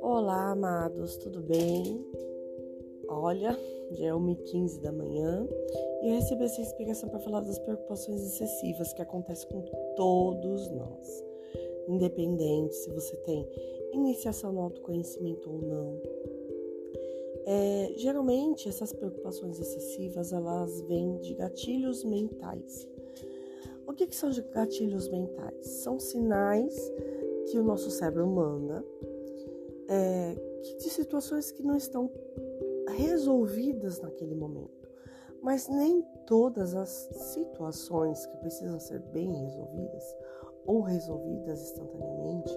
Olá, amados, tudo bem? Olha, já é 1h15 da manhã e eu recebi essa inspiração para falar das preocupações excessivas que acontecem com todos nós, independente se você tem iniciação no autoconhecimento ou não. É, geralmente essas preocupações excessivas elas vêm de gatilhos mentais. O que, que são gatilhos mentais? São sinais que o nosso cérebro manda é, de situações que não estão resolvidas naquele momento. Mas nem todas as situações que precisam ser bem resolvidas, ou resolvidas instantaneamente,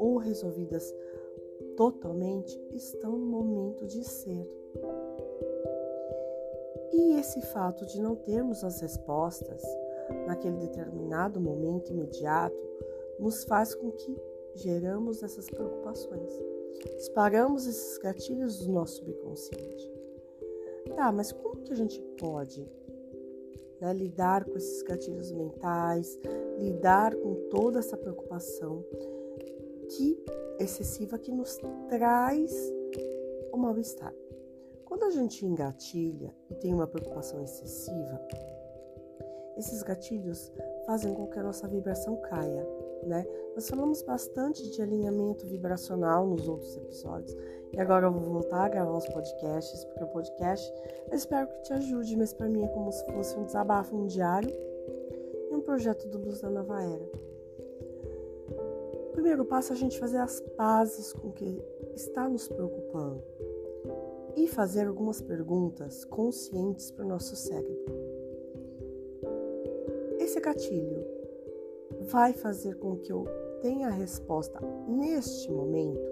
ou resolvidas totalmente, estão no momento de ser. E esse fato de não termos as respostas naquele determinado momento imediato nos faz com que geramos essas preocupações. Disparamos esses gatilhos do nosso subconsciente. Tá, mas como que a gente pode né, lidar com esses gatilhos mentais, lidar com toda essa preocupação que excessiva que nos traz o mal-estar? Quando a gente engatilha e tem uma preocupação excessiva, esses gatilhos fazem com que a nossa vibração caia, né? Nós falamos bastante de alinhamento vibracional nos outros episódios. E agora eu vou voltar a gravar os podcasts, porque o podcast eu espero que te ajude, mas para mim é como se fosse um desabafo, um diário e um projeto do Luz da Nova Era. O primeiro passo é a gente fazer as pazes com o que está nos preocupando e fazer algumas perguntas conscientes para o nosso cérebro. Gatilho vai fazer com que eu tenha a resposta neste momento?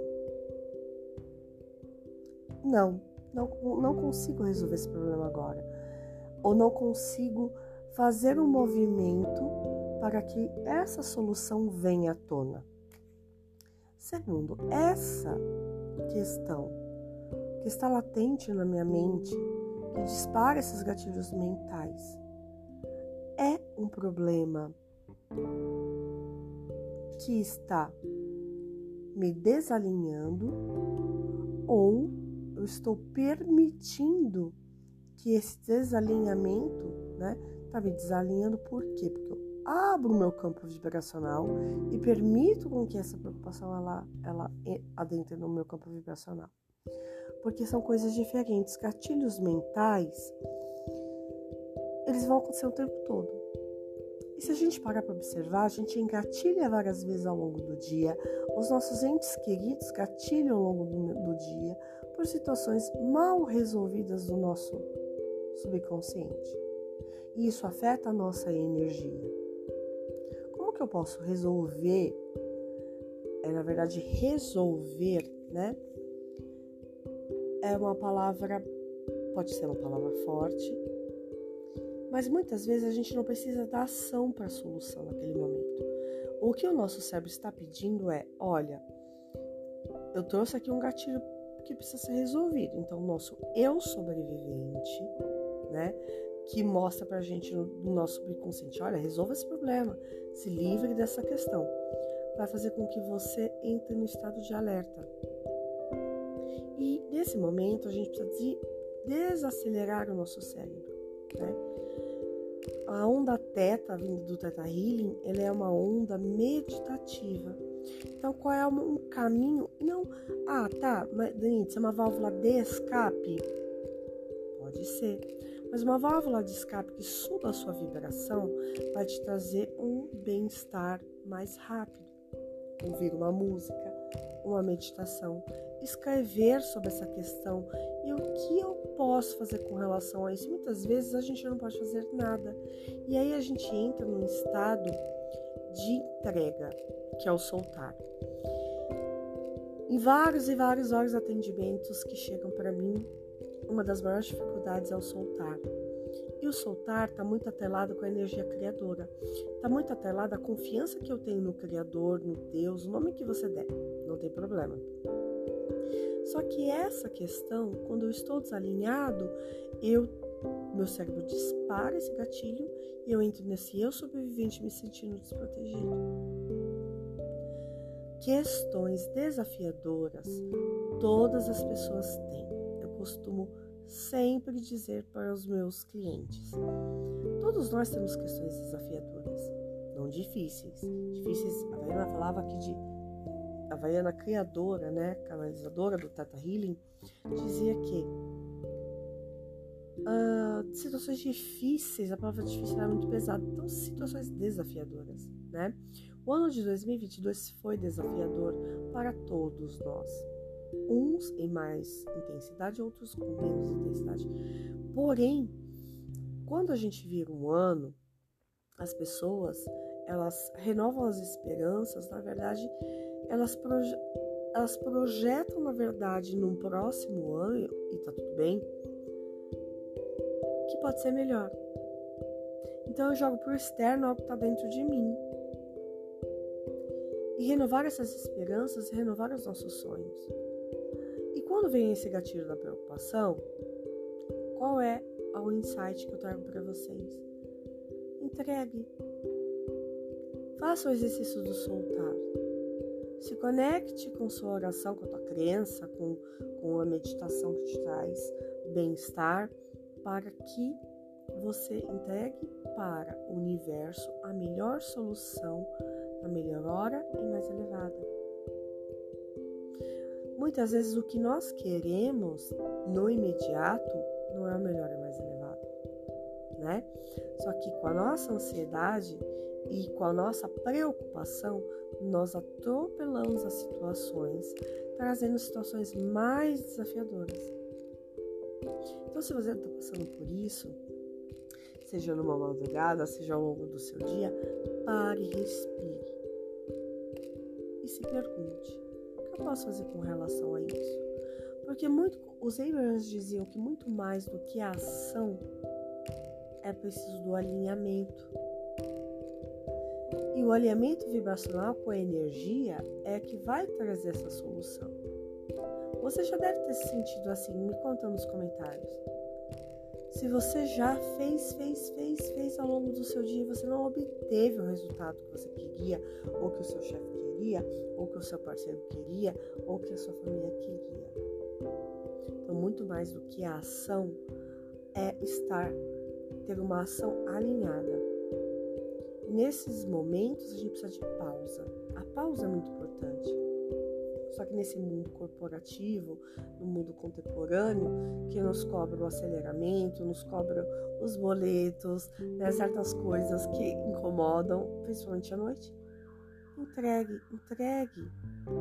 Não, não, não consigo resolver esse problema agora. Ou não consigo fazer um movimento para que essa solução venha à tona. Segundo, essa questão que está latente na minha mente, que dispara esses gatilhos mentais, um problema que está me desalinhando ou eu estou permitindo que esse desalinhamento, né, tá me desalinhando por quê? Porque eu abro o meu campo vibracional e permito com que essa preocupação ela, ela adentre no meu campo vibracional. Porque são coisas diferentes. Gatilhos mentais, eles vão acontecer o tempo todo. E se a gente parar para observar, a gente engatilha várias vezes ao longo do dia, os nossos entes queridos gatilham ao longo do, do dia por situações mal resolvidas do nosso subconsciente. E isso afeta a nossa energia. Como que eu posso resolver? É na verdade resolver, né? É uma palavra, pode ser uma palavra forte, mas muitas vezes a gente não precisa dar ação para a solução naquele momento. O que o nosso cérebro está pedindo é: olha, eu trouxe aqui um gatilho que precisa ser resolvido. Então, o nosso eu sobrevivente, né, que mostra para a gente no, no nosso subconsciente: olha, resolva esse problema, se livre dessa questão, vai fazer com que você entre no estado de alerta. E nesse momento a gente precisa de desacelerar o nosso cérebro, né? A onda teta, vindo do Teta Healing, ela é uma onda meditativa. Então, qual é um caminho? Não, ah, tá, Denise, é uma válvula de escape? Pode ser. Mas uma válvula de escape que suba a sua vibração vai te trazer um bem-estar mais rápido. Ouvir uma música, uma meditação, escrever sobre essa questão e o que eu posso fazer com relação a isso. Muitas vezes a gente não pode fazer nada e aí a gente entra num estado de entrega, que é o soltar. Em vários e vários vários atendimentos que chegam para mim, uma das maiores dificuldades é o soltar. E o soltar está muito atrelado com a energia criadora. Está muito atrelado à confiança que eu tenho no Criador, no Deus, o nome que você der. Não tem problema. Só que essa questão, quando eu estou desalinhado, eu meu cérebro dispara esse gatilho e eu entro nesse eu sobrevivente me sentindo desprotegido. Questões desafiadoras todas as pessoas têm. Eu costumo sempre dizer para os meus clientes: todos nós temos questões desafiadoras, não difíceis. Difíceis, a Vaiana falava aqui de. A Vaiana criadora, né, canalizadora do Tata Healing, dizia que uh, situações difíceis, a palavra difícil era muito pesada, então situações desafiadoras, né? O ano de 2022 foi desafiador para todos nós. Uns em mais intensidade, outros com menos intensidade. Porém, quando a gente vira um ano, as pessoas elas renovam as esperanças, na verdade, elas, proje elas projetam, na verdade, num próximo ano, e tá tudo bem, que pode ser melhor. Então eu jogo pro externo algo que tá dentro de mim. E renovar essas esperanças, renovar os nossos sonhos. E quando vem esse gatilho da preocupação, qual é o insight que eu trago para vocês? Entregue. Faça o exercício do soltar. Se conecte com sua oração, com a tua crença, com, com a meditação que te traz bem-estar, para que você entregue para o universo a melhor solução, a melhor hora e mais elevada. Muitas vezes o que nós queremos no imediato não é o melhor e mais elevado, né? Só que com a nossa ansiedade e com a nossa preocupação, nós atropelamos as situações, trazendo situações mais desafiadoras. Então, se você está passando por isso, seja numa madrugada, seja ao longo do seu dia, pare, respire e se pergunte: o que eu posso fazer com relação a isso? Porque muito, os Abrahams diziam que muito mais do que a ação é preciso do alinhamento. E o alinhamento vibracional com a energia é que vai trazer essa solução. Você já deve ter se sentido assim, me conta nos comentários. Se você já fez, fez, fez, fez ao longo do seu dia e você não obteve o resultado que você queria, ou que o seu chefe queria, ou que o seu parceiro queria, ou que a sua família queria. Então, muito mais do que a ação é estar, ter uma ação alinhada. Nesses momentos a gente precisa de pausa. A pausa é muito importante. Só que nesse mundo corporativo, no mundo contemporâneo, que nos cobra o aceleramento, nos cobra os boletos, né, certas coisas que incomodam, principalmente à noite. Entregue, entregue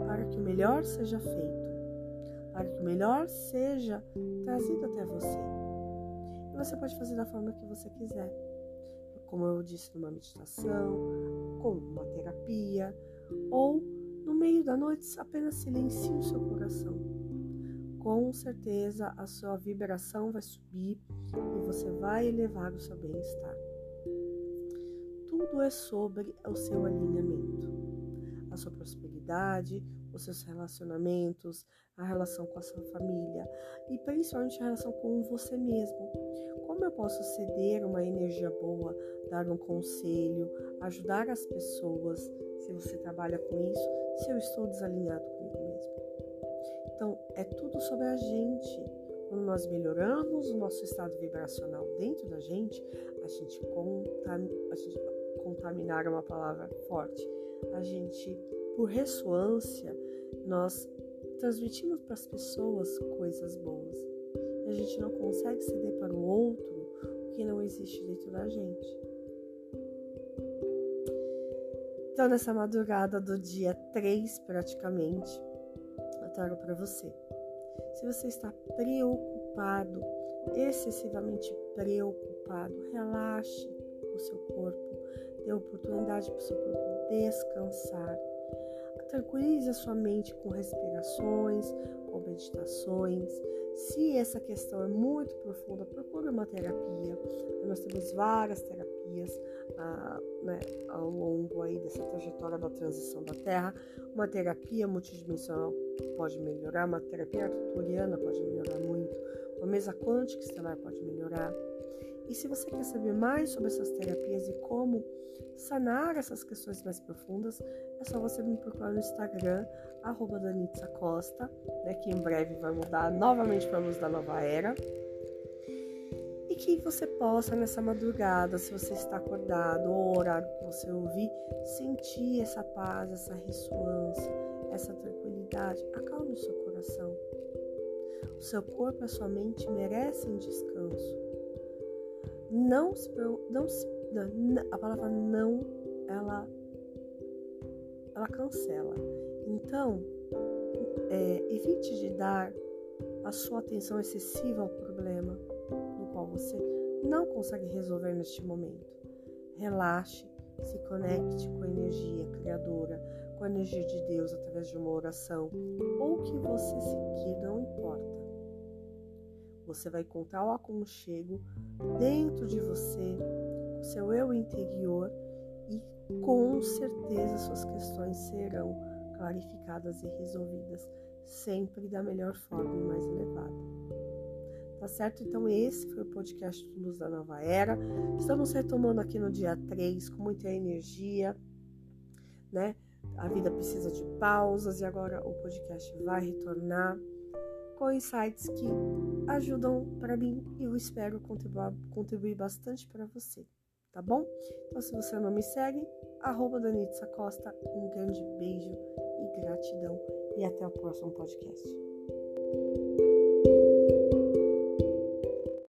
para que o melhor seja feito, para que o melhor seja trazido até você. Você pode fazer da forma que você quiser, como eu disse, numa meditação, como uma terapia ou no meio da noite, apenas silencie o seu coração. Com certeza a sua vibração vai subir e você vai elevar o seu bem-estar. Tudo é sobre o seu alinhamento, a sua prosperidade, os seus relacionamentos, a relação com a sua família e principalmente a relação com você mesmo. Como eu posso ceder uma energia boa, dar um conselho, ajudar as pessoas, se você trabalha com isso, se eu estou desalinhado comigo mesmo. Então, é tudo sobre a gente. Quando nós melhoramos o nosso estado vibracional dentro da gente, a gente, contam, a gente contaminar é uma palavra forte. A gente, por ressonância, nós transmitimos para as pessoas coisas boas. A gente não consegue ceder para o outro o que não existe dentro da gente. Então, nessa madrugada do dia 3, praticamente, eu trago para você. Se você está preocupado, excessivamente preocupado, relaxe o seu corpo, dê oportunidade para o seu corpo descansar. Tranquilize a sua mente com respirações, com meditações. Se essa questão é muito profunda, procure uma terapia. Nós temos várias terapias ah, né, ao longo aí dessa trajetória da transição da Terra. Uma terapia multidimensional pode melhorar, uma terapia arturiana pode melhorar muito, uma mesa quântica estelar pode melhorar. E se você quer saber mais sobre essas terapias e como sanar essas questões mais profundas, é só você me procurar no Instagram, arroba Danitza Costa, né, que em breve vai mudar novamente para a luz da nova era. E que você possa, nessa madrugada, se você está acordado, ou o horário que você ouvir, sentir essa paz, essa ressonância, essa tranquilidade. Acalme o seu coração. O seu corpo e a sua mente merecem descanso. Não se, não se a palavra não, ela, ela cancela. Então, é, evite de dar a sua atenção excessiva ao problema no qual você não consegue resolver neste momento. Relaxe, se conecte com a energia criadora, com a energia de Deus através de uma oração ou o que você seguir, não importa. Você vai encontrar o aconchego dentro de você o seu eu interior e com certeza suas questões serão clarificadas e resolvidas sempre da melhor forma e mais elevada. Tá certo? Então, esse foi o podcast Luz da Nova Era. Estamos retomando aqui no dia 3 com muita energia, né? A vida precisa de pausas e agora o podcast vai retornar com insights que ajudam para mim e eu espero contribuir, contribuir bastante para você tá bom? Então, se você não me segue, arroba Danitza Costa, um grande beijo e gratidão e até o próximo podcast.